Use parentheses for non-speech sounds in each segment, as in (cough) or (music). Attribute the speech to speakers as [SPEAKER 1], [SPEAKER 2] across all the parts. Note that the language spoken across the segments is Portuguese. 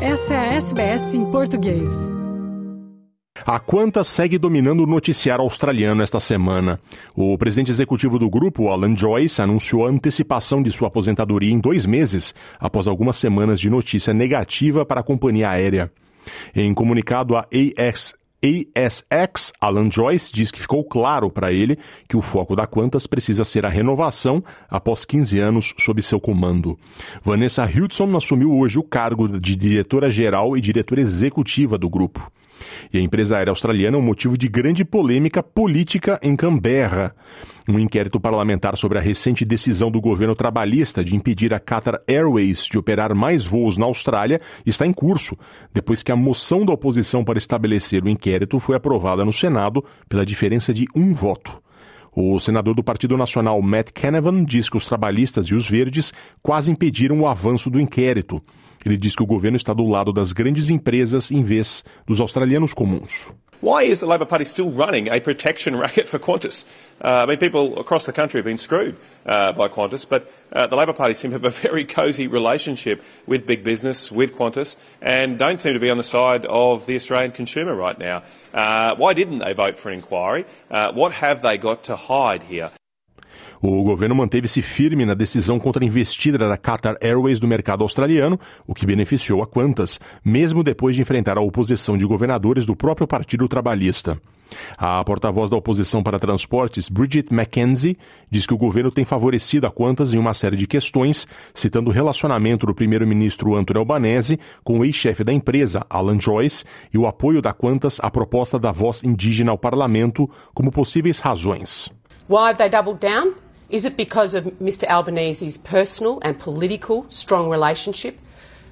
[SPEAKER 1] Essa é a SBS em português.
[SPEAKER 2] A Qantas segue dominando o noticiário australiano esta semana. O presidente executivo do grupo, Alan Joyce, anunciou a antecipação de sua aposentadoria em dois meses, após algumas semanas de notícia negativa para a companhia aérea. Em comunicado, a AS, ASX, Alan Joyce diz que ficou claro para ele que o foco da Qantas precisa ser a renovação após 15 anos sob seu comando. Vanessa Hudson assumiu hoje o cargo de diretora-geral e diretora executiva do grupo. E a empresa aérea australiana é um motivo de grande polêmica política em Canberra. Um inquérito parlamentar sobre a recente decisão do governo trabalhista de impedir a Qatar Airways de operar mais voos na Austrália está em curso, depois que a moção da oposição para estabelecer o inquérito foi aprovada no Senado pela diferença de um voto. O senador do Partido Nacional, Matt Canavan, diz que os trabalhistas e os verdes quase impediram o avanço do inquérito. Ele diz que o governo está do lado das grandes empresas em vez dos australianos comuns.
[SPEAKER 3] Why is the Labor Party still running a protection (laughs) racket for Qantas? Uh, I mean, people across the country have been screwed uh, by Qantas, but uh, the Labor Party seem to have a (laughs) very cosy relationship with big business, with Qantas, and don't seem to be on the side of the Australian consumer right now. Uh, why didn't they vote for an inquiry? Uh, what have they got to hide here?
[SPEAKER 2] O governo manteve-se firme na decisão contra a investida da Qatar Airways do mercado australiano, o que beneficiou a Qantas, mesmo depois de enfrentar a oposição de governadores do próprio Partido Trabalhista. A porta-voz da oposição para transportes, Bridget McKenzie, diz que o governo tem favorecido a Qantas em uma série de questões, citando o relacionamento do primeiro-ministro Anthony Albanese com o ex-chefe da empresa, Alan Joyce, e o apoio da Qantas à proposta da voz indígena ao parlamento como possíveis razões.
[SPEAKER 4] Why have they doubled down? Is it because of Mr Albanese's personal and political strong relationship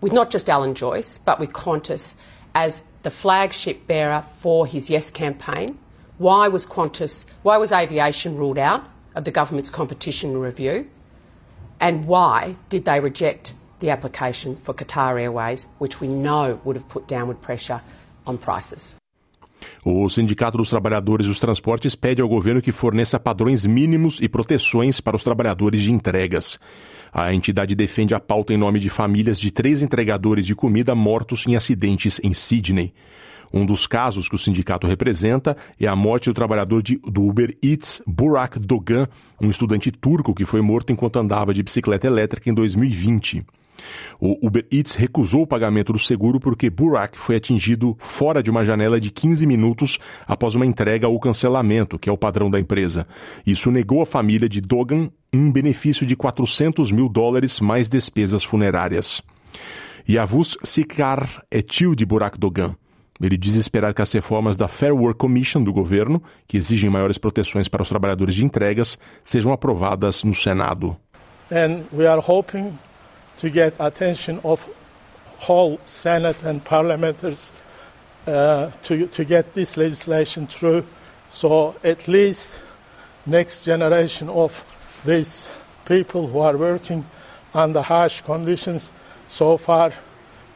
[SPEAKER 4] with not just Alan Joyce, but with Qantas as the flagship bearer for his Yes campaign? Why was Qantas, why was aviation ruled out of the government's competition review? And why did they reject the application for Qatar Airways, which we know would have put downward pressure on prices?
[SPEAKER 2] O Sindicato dos Trabalhadores dos Transportes pede ao governo que forneça padrões mínimos e proteções para os trabalhadores de entregas. A entidade defende a pauta em nome de famílias de três entregadores de comida mortos em acidentes em Sydney. Um dos casos que o sindicato representa é a morte do trabalhador de, do Uber Eats, Burak Dogan, um estudante turco que foi morto enquanto andava de bicicleta elétrica em 2020. O Uber Eats recusou o pagamento do seguro porque Burak foi atingido fora de uma janela de 15 minutos após uma entrega ou cancelamento, que é o padrão da empresa. Isso negou à família de Dogan um benefício de 400 mil dólares mais despesas funerárias. Yavuz Sikar é tio de Burak Dogan. Ele diz esperar que as reformas da Fair Work Commission do governo, que exigem maiores proteções para os trabalhadores de entregas, sejam aprovadas no Senado.
[SPEAKER 5] And we are hoping to get attention of whole Senate and parliamentarians uh, to, to get this legislation through. So at least next generation of these people who are working under harsh conditions so far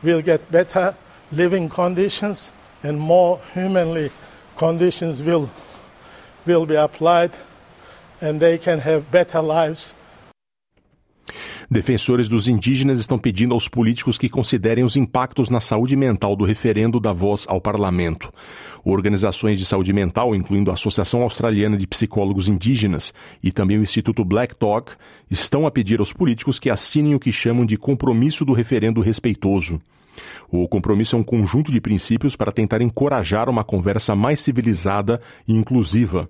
[SPEAKER 5] will get better living conditions and more humanly conditions will will be applied and they can have better lives
[SPEAKER 2] Defensores dos indígenas estão pedindo aos políticos que considerem os impactos na saúde mental do referendo da voz ao parlamento. Organizações de saúde mental, incluindo a Associação Australiana de Psicólogos Indígenas e também o Instituto Black Talk, estão a pedir aos políticos que assinem o que chamam de compromisso do referendo respeitoso. O compromisso é um conjunto de princípios para tentar encorajar uma conversa mais civilizada e inclusiva.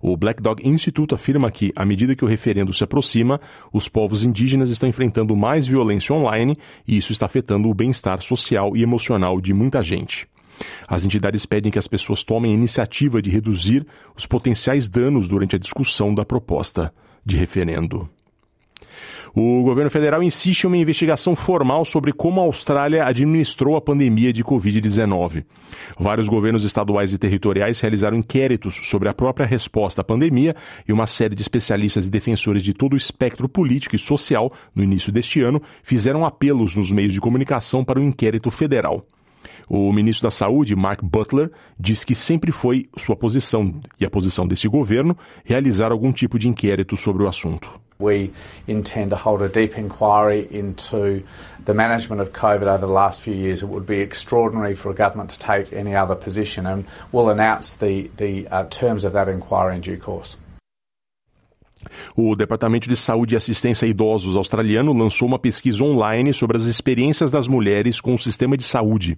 [SPEAKER 2] O Black Dog Institute afirma que, à medida que o referendo se aproxima, os povos indígenas estão enfrentando mais violência online e isso está afetando o bem-estar social e emocional de muita gente. As entidades pedem que as pessoas tomem a iniciativa de reduzir os potenciais danos durante a discussão da proposta de referendo. O governo federal insiste em uma investigação formal sobre como a Austrália administrou a pandemia de Covid-19. Vários governos estaduais e territoriais realizaram inquéritos sobre a própria resposta à pandemia e uma série de especialistas e defensores de todo o espectro político e social, no início deste ano, fizeram apelos nos meios de comunicação para o um inquérito federal. O ministro da Saúde, Mark Butler, diz que sempre foi sua posição e a posição desse governo realizar algum tipo de inquérito sobre o assunto.
[SPEAKER 6] We intend to hold a deep inquiry into the management of COVID over the last few years. It would be extraordinary for a government to take any other position, and we'll announce the, the uh, terms of that inquiry in due course.
[SPEAKER 2] O Departamento de Saúde e Assistência a Idosos australiano lançou uma pesquisa online sobre as experiências das mulheres com o sistema de saúde.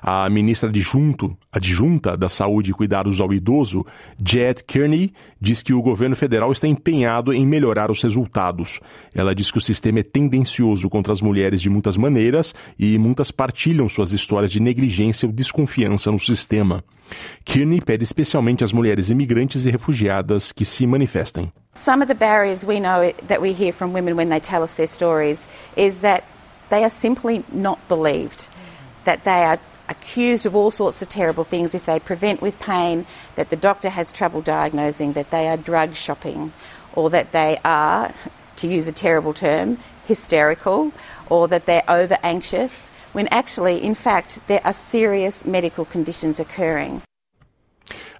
[SPEAKER 2] A ministra adjunto, adjunta da Saúde e Cuidados ao Idoso, Jed Kearney, diz que o governo federal está empenhado em melhorar os resultados. Ela diz que o sistema é tendencioso contra as mulheres de muitas maneiras e muitas partilham suas histórias de negligência ou desconfiança no sistema. Kearney pede especialmente às mulheres imigrantes e refugiadas que se manifestem.
[SPEAKER 7] Some of the barriers we know that we hear from women when they tell us their stories is that they are simply not believed, that they are accused of all sorts of terrible things if they prevent with pain, that the doctor has trouble diagnosing, that they are drug shopping, or that they are, to use a terrible term, hysterical, or that they're over anxious, when actually, in fact, there are serious medical conditions occurring.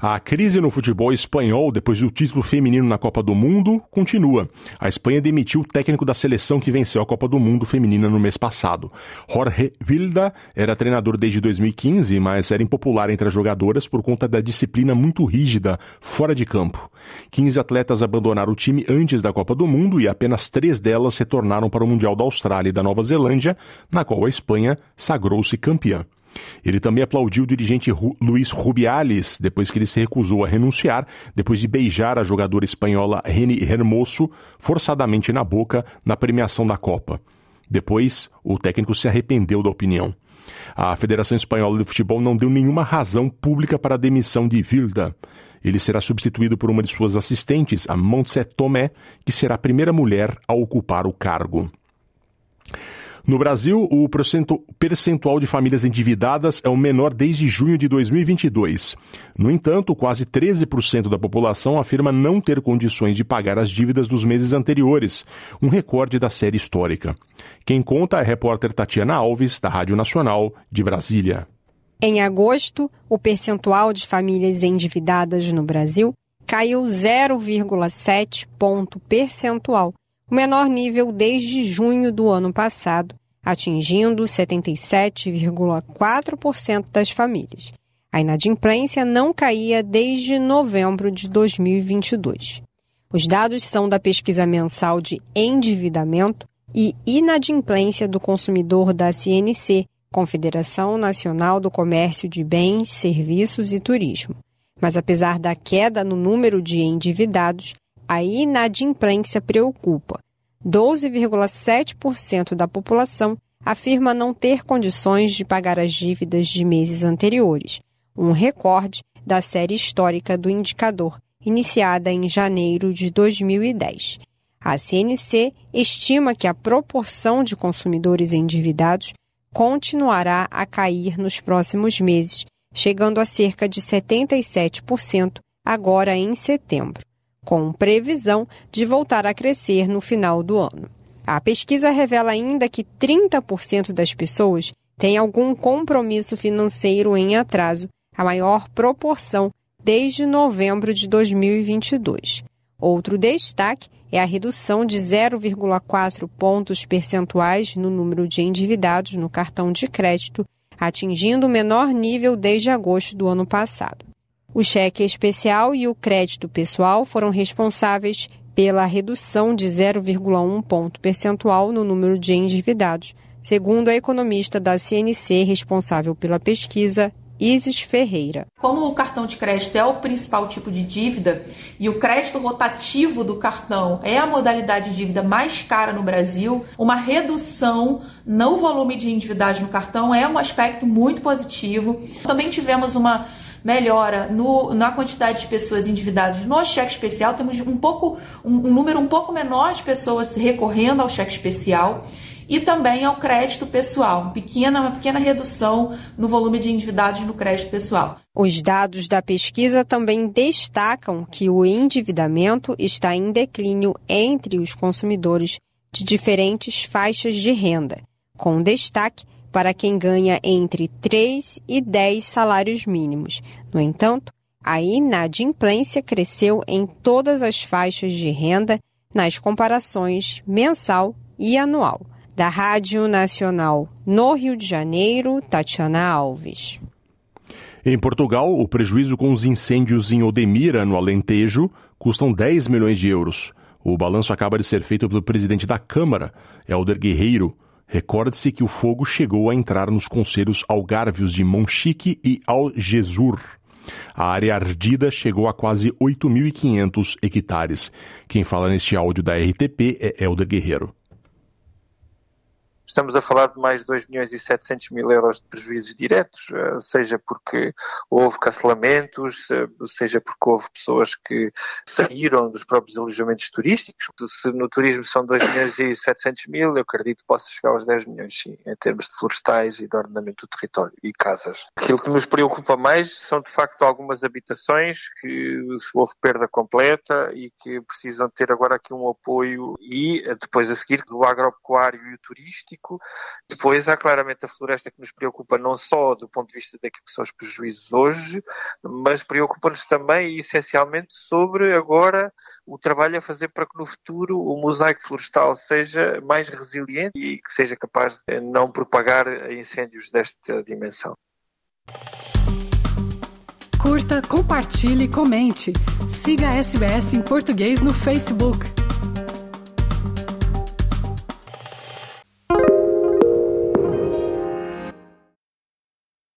[SPEAKER 2] A crise no futebol espanhol, depois do título feminino na Copa do Mundo, continua. A Espanha demitiu o técnico da seleção que venceu a Copa do Mundo feminina no mês passado. Jorge Vilda era treinador desde 2015, mas era impopular entre as jogadoras por conta da disciplina muito rígida fora de campo. 15 atletas abandonaram o time antes da Copa do Mundo e apenas três delas retornaram para o Mundial da Austrália e da Nova Zelândia, na qual a Espanha sagrou-se campeã. Ele também aplaudiu o dirigente Ru Luiz Rubiales depois que ele se recusou a renunciar depois de beijar a jogadora espanhola Reni Hermoso forçadamente na boca na premiação da Copa. Depois, o técnico se arrependeu da opinião. A Federação Espanhola de Futebol não deu nenhuma razão pública para a demissão de Vilda. Ele será substituído por uma de suas assistentes, a Montse Tomé, que será a primeira mulher a ocupar o cargo. No Brasil, o percentual de famílias endividadas é o menor desde junho de 2022. No entanto, quase 13% da população afirma não ter condições de pagar as dívidas dos meses anteriores, um recorde da série histórica. Quem conta é a repórter Tatiana Alves, da Rádio Nacional de Brasília.
[SPEAKER 8] Em agosto, o percentual de famílias endividadas no Brasil caiu 0,7 ponto percentual o menor nível desde junho do ano passado, atingindo 77,4% das famílias. A inadimplência não caía desde novembro de 2022. Os dados são da pesquisa mensal de endividamento e inadimplência do consumidor da CNC, Confederação Nacional do Comércio de Bens, Serviços e Turismo. Mas apesar da queda no número de endividados, a inadimplência preocupa. 12,7% da população afirma não ter condições de pagar as dívidas de meses anteriores, um recorde da série histórica do indicador, iniciada em janeiro de 2010. A CNC estima que a proporção de consumidores endividados continuará a cair nos próximos meses, chegando a cerca de 77% agora em setembro com previsão de voltar a crescer no final do ano. A pesquisa revela ainda que 30% das pessoas têm algum compromisso financeiro em atraso, a maior proporção desde novembro de 2022. Outro destaque é a redução de 0,4 pontos percentuais no número de endividados no cartão de crédito, atingindo o menor nível desde agosto do ano passado. O cheque especial e o crédito pessoal foram responsáveis pela redução de 0,1 ponto percentual no número de endividados, segundo a economista da CNC responsável pela pesquisa, Isis Ferreira.
[SPEAKER 9] Como o cartão de crédito é o principal tipo de dívida e o crédito rotativo do cartão é a modalidade de dívida mais cara no Brasil, uma redução no volume de endividados no cartão é um aspecto muito positivo. Também tivemos uma melhora no, na quantidade de pessoas endividadas no cheque especial. Temos um pouco um, um número um pouco menor de pessoas recorrendo ao cheque especial e também ao crédito pessoal, pequena, uma pequena redução no volume de endividados no crédito pessoal.
[SPEAKER 8] Os dados da pesquisa também destacam que o endividamento está em declínio entre os consumidores de diferentes faixas de renda, com destaque para quem ganha entre 3 e 10 salários mínimos. No entanto, a inadimplência cresceu em todas as faixas de renda nas comparações mensal e anual. Da Rádio Nacional no Rio de Janeiro, Tatiana Alves.
[SPEAKER 2] Em Portugal, o prejuízo com os incêndios em Odemira, no Alentejo, custam 10 milhões de euros. O balanço acaba de ser feito pelo presidente da Câmara, Helder Guerreiro. Recorde-se que o fogo chegou a entrar nos conselhos algárvios de Monchique e Algesur. A área ardida chegou a quase 8.500 hectares. Quem fala neste áudio da RTP é Helder Guerreiro.
[SPEAKER 10] Estamos a falar de mais de 2 milhões e 700 mil euros de prejuízos diretos, eh, seja porque houve cancelamentos, eh, seja porque houve pessoas que saíram dos próprios alojamentos turísticos. Se no turismo são 2 milhões e 700 mil, eu acredito que possa chegar aos 10 milhões, sim, em termos de florestais e de ordenamento do território e casas. Aquilo que nos preocupa mais são, de facto, algumas habitações que houve perda completa e que precisam ter agora aqui um apoio e eh, depois a seguir do agropecuário e o turístico depois há claramente a floresta que nos preocupa não só do ponto de vista daquilo que são os prejuízos hoje, mas preocupa-nos também essencialmente sobre agora o trabalho a fazer para que no futuro o mosaico florestal seja mais resiliente e que seja capaz de não propagar incêndios desta dimensão.
[SPEAKER 1] Curta, compartilhe, comente. Siga a SBS em português no Facebook.